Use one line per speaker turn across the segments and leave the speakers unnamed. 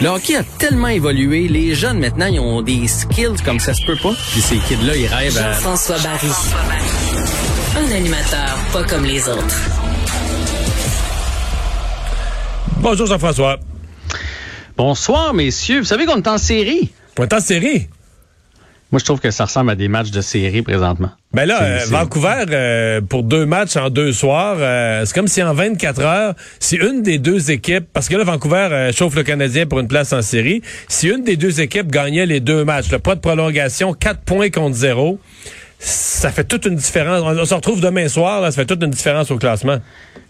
Le hockey a tellement évolué, les jeunes maintenant, ils ont des skills comme ça se peut pas. Puis ces kids-là, ils rêvent à...
Jean-François Barry. Un animateur pas comme les autres.
Bonjour Jean-François.
Bonsoir, messieurs. Vous savez qu'on est en série?
On est en série?
Moi, je trouve que ça ressemble à des matchs de série présentement.
Ben là, euh, Vancouver, euh, pour deux matchs en deux soirs, euh, c'est comme si en 24 heures, si une des deux équipes, parce que là, Vancouver chauffe le Canadien pour une place en série, si une des deux équipes gagnait les deux matchs, le pas de prolongation, quatre points contre zéro, ça fait toute une différence. On, se retrouve demain soir, là, ça fait toute une différence au classement.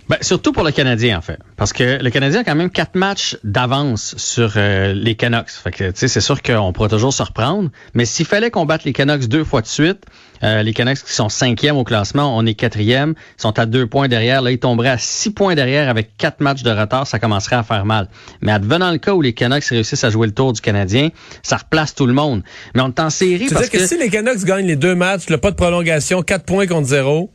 Ben, surtout pour le Canadien, en fait. Parce que le Canadien a quand même quatre matchs d'avance sur euh, les Canucks. Fait que, tu sais, c'est sûr qu'on pourra toujours se reprendre. Mais s'il fallait qu'on batte les Canucks deux fois de suite, euh, les Canucks qui sont cinquième au classement, on est quatrième, sont à deux points derrière. Là, ils tomberaient à six points derrière avec quatre matchs de retard. Ça commencerait à faire mal. Mais advenant le cas où les Canucks réussissent à jouer le tour du Canadien, ça replace tout le monde. Mais on est en série parce
que, que si les Canucks gagnent les deux matchs, le pas de prolongation, quatre points contre zéro,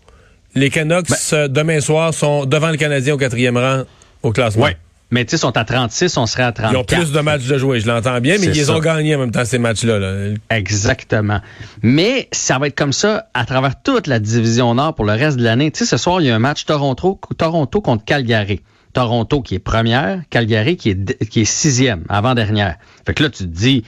les Canucks, ben- euh, demain soir, sont devant le Canadien au quatrième rang au classement.
Oui. Mais tu sais, sont à 36, on serait à 34.
Ils ont plus de matchs de jouer, je l'entends bien, mais ils ont gagné en même temps ces matchs-là.
Exactement. Mais ça va être comme ça à travers toute la division Nord pour le reste de l'année. Tu sais, ce soir, il y a un match Toronto, Toronto contre Calgary. Toronto qui est première, Calgary qui est, qui est sixième, avant-dernière. Fait que là, tu te dis,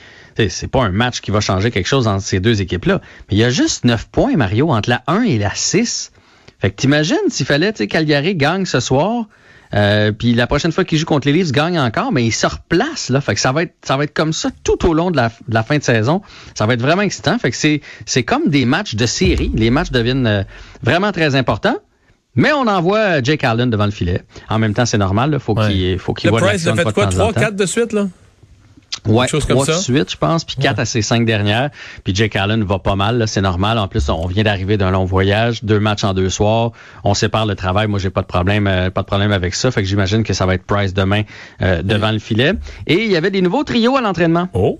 c'est pas un match qui va changer quelque chose entre ces deux équipes-là. Mais il y a juste neuf points, Mario, entre la 1 et la 6. Fait que t'imagines s'il fallait, tu sais, Calgary gagne ce soir, euh, puis la prochaine fois qu'il joue contre les Leafs, gagne encore, mais il se replace là. Fait que ça va être, ça va être comme ça tout au long de la, fin de saison. Ça va être vraiment excitant. Fait que c'est, c'est comme des matchs de série. Les matchs deviennent euh, vraiment très importants. Mais on envoie Jake Allen devant le filet. En même temps, c'est normal. Là. Faut qu'il, faut qu'il
voit Price a fait quoi, trois, quatre de suite là?
Ouais, trois de suite, je pense, puis quatre à ces cinq dernières. Puis Jake Allen va pas mal, c'est normal. En plus, on vient d'arriver d'un long voyage, deux matchs en deux soirs. On sépare le travail. Moi, j'ai pas de problème, euh, pas de problème avec ça. Fait que j'imagine que ça va être Price demain euh, devant le filet. Et il y avait des nouveaux trios à l'entraînement.
Oh.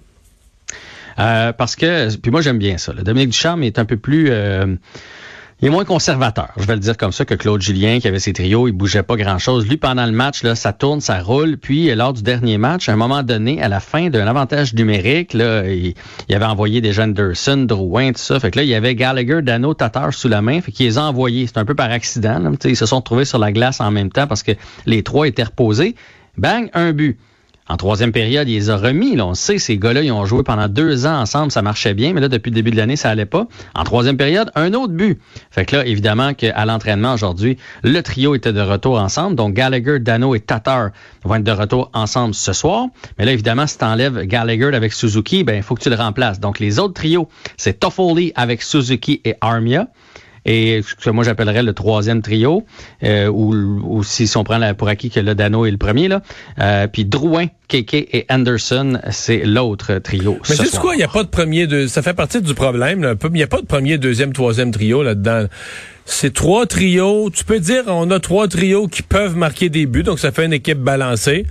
Euh, parce que, puis moi j'aime bien ça. Le Dominique Ducharme est un peu plus il est moins conservateur, je vais le dire comme ça, que Claude Julien, qui avait ses trios, il bougeait pas grand-chose. Lui, pendant le match, là, ça tourne, ça roule. Puis, lors du dernier match, à un moment donné, à la fin d'un avantage numérique, là, il, avait envoyé des jeunes Anderson, Drouin, tout ça. Fait que là, il y avait Gallagher, Dano, Tatar sous la main. Fait qu'il les a envoyés. C'est un peu par accident. Là. Ils se sont trouvés sur la glace en même temps parce que les trois étaient reposés. Bang, un but. En troisième période, il les a remis. Là. On sait, ces gars-là, ils ont joué pendant deux ans ensemble, ça marchait bien, mais là, depuis le début de l'année, ça allait pas. En troisième période, un autre but. Fait que là, évidemment, qu'à l'entraînement aujourd'hui, le trio était de retour ensemble. Donc, Gallagher, Dano et Tatar vont être de retour ensemble ce soir. Mais là, évidemment, si tu enlèves Gallagher avec Suzuki, ben, il faut que tu le remplaces. Donc, les autres trios, c'est Toffoli avec Suzuki et Armia et ce que moi j'appellerais le troisième trio, euh, ou, ou, si, on prend pour acquis que le Dano est le premier, là, euh, puis Drouin, KK et Anderson, c'est l'autre trio.
Mais c'est quoi, il n'y a pas de premier, de, ça fait partie du problème, il n'y a pas de premier, deuxième, troisième trio là-dedans. C'est trois trios, tu peux dire on a trois trios qui peuvent marquer des buts, donc ça fait une équipe balancée.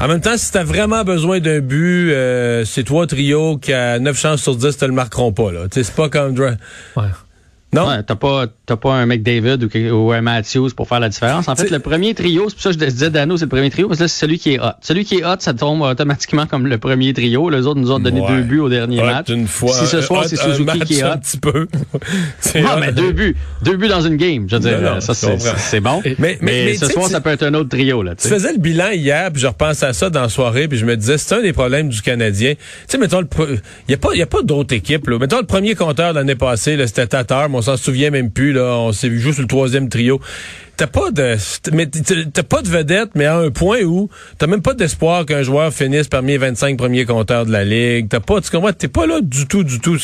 En même temps, si tu as vraiment besoin d'un but, euh, c'est trois trios qui à 9 chances sur 10 te le marqueront pas. Là. C'est pas comme...
Ouais. Non? Ouais, t'as pas, t'as pas un McDavid ou, ou un Matthews pour faire la différence. En fait, le premier trio, c'est pour ça que je disais Dano, c'est le premier trio, parce que là, c'est celui qui est hot. Celui qui est hot, ça tombe automatiquement comme le premier trio. Les autres nous ont donné deux buts au dernier match.
Une fois,
si ce soir, c'est Suzuki qui est hot.
Un petit peu.
ah, mais deux buts. Deux buts dans une game. Je veux dire, ça, c'est bon. Mais, mais, mais, ce soir, ça peut être un autre trio, là.
Tu faisais le bilan hier, puis je repense à ça dans la soirée, puis je me disais, c'est un des problèmes du Canadien. Tu sais, mettons, il y a pas, y a pas d'autres équipes, là. Mettons, le premier compteur l'année passée, c'était Tatar, on s'en souvient même plus, là. On s'est vu juste sur le troisième trio. T'as pas de, mais t'as pas de vedette, mais à un point où t'as même pas d'espoir qu'un joueur finisse parmi les 25 premiers compteurs de la ligue. T'as pas, tu comprends, t'es pas là du tout, du tout.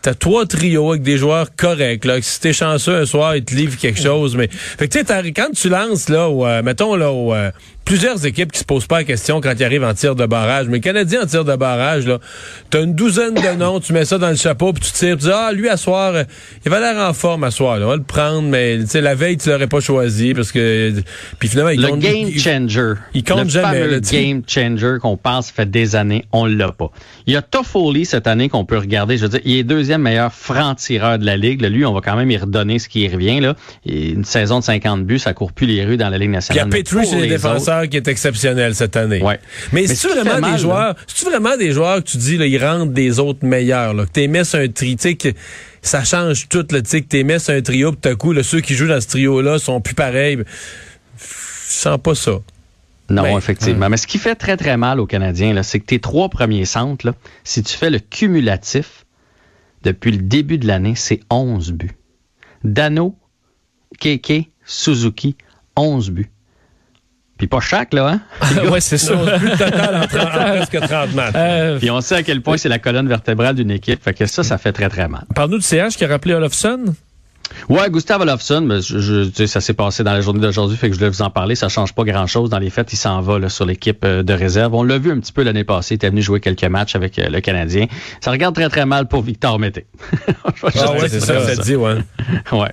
T'as trois trios avec des joueurs corrects, là. Si t'es chanceux un soir, ils te livrent quelque chose, mais, fait que tu sais, quand tu lances, là, ou, euh, mettons, là, où, euh, plusieurs équipes qui se posent pas la question quand ils arrivent en tir de barrage. Mais Canadien en tir de barrage, là, t'as une douzaine de noms, tu mets ça dans le chapeau, puis tu tires, tu dis, ah, lui, à soir, euh, il va l'air en forme à soir, là. On va le prendre, mais, la veille, tu l'aurais pas choisi, parce que, puis finalement, il
le
compte.
game changer.
Il, compte
le
jamais,
fameux
tu-
game changer qu'on pense fait des années, on l'a pas. Il y a Toffoli cette année qu'on peut regarder. Je veux dire, il est deuxième meilleur franc-tireur de la ligue. Là, lui, on va quand même y redonner ce qui y revient, là. Et une saison de 50 buts, ça court plus les rues dans la Ligue
Puis il y
nationale.
a chez les
les
défenseurs qui est exceptionnel cette année.
Ouais.
Mais,
Mais
c'est vraiment
mal,
des joueurs, c'est vraiment des joueurs que tu dis là, ils rendent des autres meilleurs là, que mis sur un tri, tu ça change tout tu sais que t'es mis sur un trio puis tout à coup là, ceux qui jouent dans ce trio là sont plus pareils. Je sens pas ça.
Non,
Ben,
effectivement. Mais ce qui fait très, très mal aux Canadiens, c'est que tes trois premiers centres, là, si tu fais le cumulatif, depuis le début de l'année, c'est 11 buts. Dano, Keke, Suzuki, 11 buts. Puis pas chaque, là, hein?
ouais, c'est ça.
Plus le total en, 30 en presque 30 matchs.
Euh,
Puis on sait à quel point c'est la colonne vertébrale d'une équipe. Fait que ça, ça fait très, très mal.
Parle-nous du CH qui a rappelé Olofsson.
Ouais, Gustave Olofsson, ben, je, je- ça s'est passé dans la journée d'aujourd'hui, fait que je voulais vous en parler. Ça change pas grand-chose. Dans les faits, il s'en va là, sur l'équipe euh, de réserve. On l'a vu un petit peu l'année passée. Il était venu jouer quelques matchs avec euh, le Canadien. Ça regarde très, très mal pour Victor Mété.
Ah ouais, c'est
ça
ça,
comme
ça te dit, ouais.
Ouais.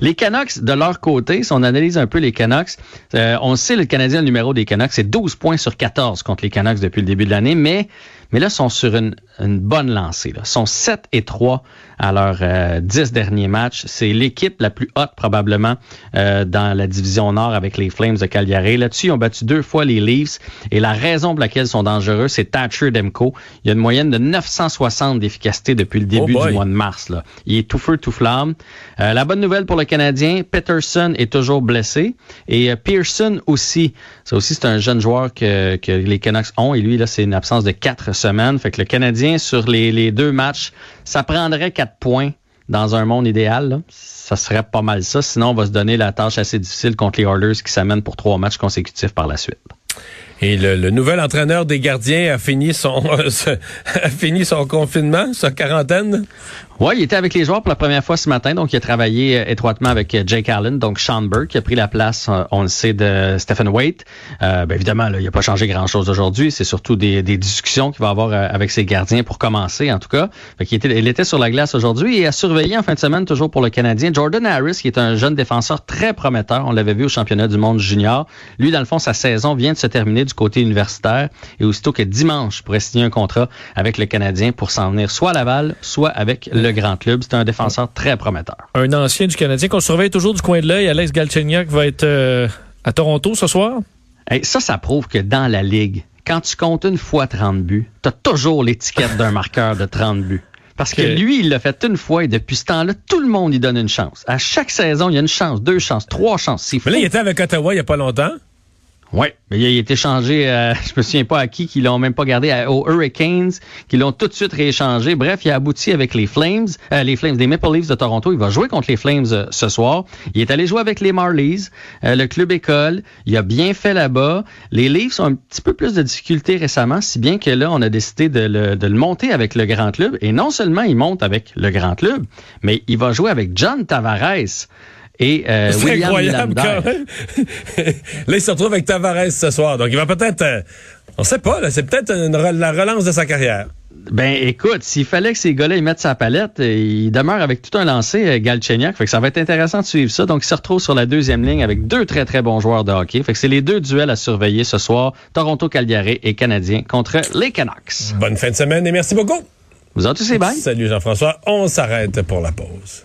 Les Canucks, de leur côté, si on analyse un peu les Canucks, euh, on sait le Canadien, numéro des Canucks, c'est 12 points sur 14 contre les Canucks depuis le début de l'année, mais, mais là, ils sont sur une, une bonne lancée. Là. sont 7 et 3 à leurs euh, 10 derniers matchs. C'est l'équipe la plus haute probablement euh, dans la division Nord avec les Flames de Calgary. Là-dessus, ils ont battu deux fois les Leafs. Et la raison pour laquelle ils sont dangereux, c'est Thatcher Demko. Il y a une moyenne de 960 d'efficacité depuis le début
oh
du mois de mars. Là. Il est tout feu, tout flamme. Euh, la bonne nouvelle pour le Canadien, Peterson est toujours blessé. Et euh, Pearson aussi. Ça aussi, c'est un jeune joueur que, que les Canucks ont. Et lui, là, c'est une absence de 4 semaine. Fait que le Canadien, sur les, deux matchs, ça prendrait quatre points dans un monde idéal. Ça serait pas mal ça. Sinon, on va se donner la tâche assez difficile contre les Oilers qui s'amènent pour trois matchs consécutifs par la suite.
Et le, nouvel entraîneur des gardiens a fini son a fini son confinement, sa quarantaine?
Oui, il était avec les joueurs pour la première fois ce matin, donc il a travaillé euh, étroitement avec euh, Jake Allen, donc Sean Burke, qui a pris la place, euh, on le sait, de Stephen Waite. Euh, ben, évidemment, là, il n'a pas changé grand-chose aujourd'hui. C'est surtout des, des discussions qu'il va avoir avec ses gardiens pour commencer, en tout cas. Fait qu'il était, il était sur la glace aujourd'hui et a surveillé en fin de semaine, toujours pour le Canadien, Jordan Harris, qui est un jeune défenseur très prometteur. On l'avait vu au championnat du monde junior. Lui, dans le fond, sa saison vient de se terminer du côté universitaire et aussitôt que dimanche, il pourrait signer un contrat avec le Canadien pour s'en venir soit à Laval, soit avec le grand club. C'est un défenseur très prometteur.
Un ancien du Canadien qu'on surveille toujours du coin de l'œil, Alex Galchenyuk, va être euh, à Toronto ce soir.
Hey, ça, ça prouve que dans la Ligue, quand tu comptes une fois 30 buts, tu as toujours l'étiquette d'un marqueur de 30 buts. Parce que lui, il l'a fait une fois et depuis ce temps-là, tout le monde lui donne une chance. À chaque saison, il y a une chance, deux chances, trois chances. Fou.
Mais là, il était avec Ottawa il y a pas longtemps.
Oui, il a été changé, euh, je me souviens pas à qui, qui l'ont même pas gardé, à- aux Hurricanes, qui l'ont tout de suite rééchangé. Bref, il a abouti avec les Flames, euh, les Flames des Maple Leafs de Toronto. Il va jouer contre les Flames euh, ce soir. Il est allé jouer avec les Marlies, le club école. Il a bien fait là-bas. Les Leafs ont un petit peu plus de difficultés récemment, si bien que là, on a décidé de le, de le monter avec le grand club. Et non seulement il monte avec le grand club, mais il va jouer avec John Tavares. Et euh,
C'est incroyable quand même. là, il se retrouve avec Tavares ce soir. Donc, il va peut-être... euh, on sait pas, là, c'est peut-être la relance de sa carrière.
Ben écoute, s'il fallait que ces gars-là ils mettent sa palette, euh, il demeure avec tout un lancé, euh, Galchenyuk. Fait que ça va être intéressant de suivre ça. Donc il se retrouve sur la deuxième ligne avec deux très très bons joueurs de hockey. Fait que c'est les deux duels à surveiller ce soir. Toronto Calgary et Canadiens contre les Canucks.
Bonne fin de semaine et merci beaucoup.
Vous en tous, bye.
Salut Jean-François. On s'arrête pour la pause.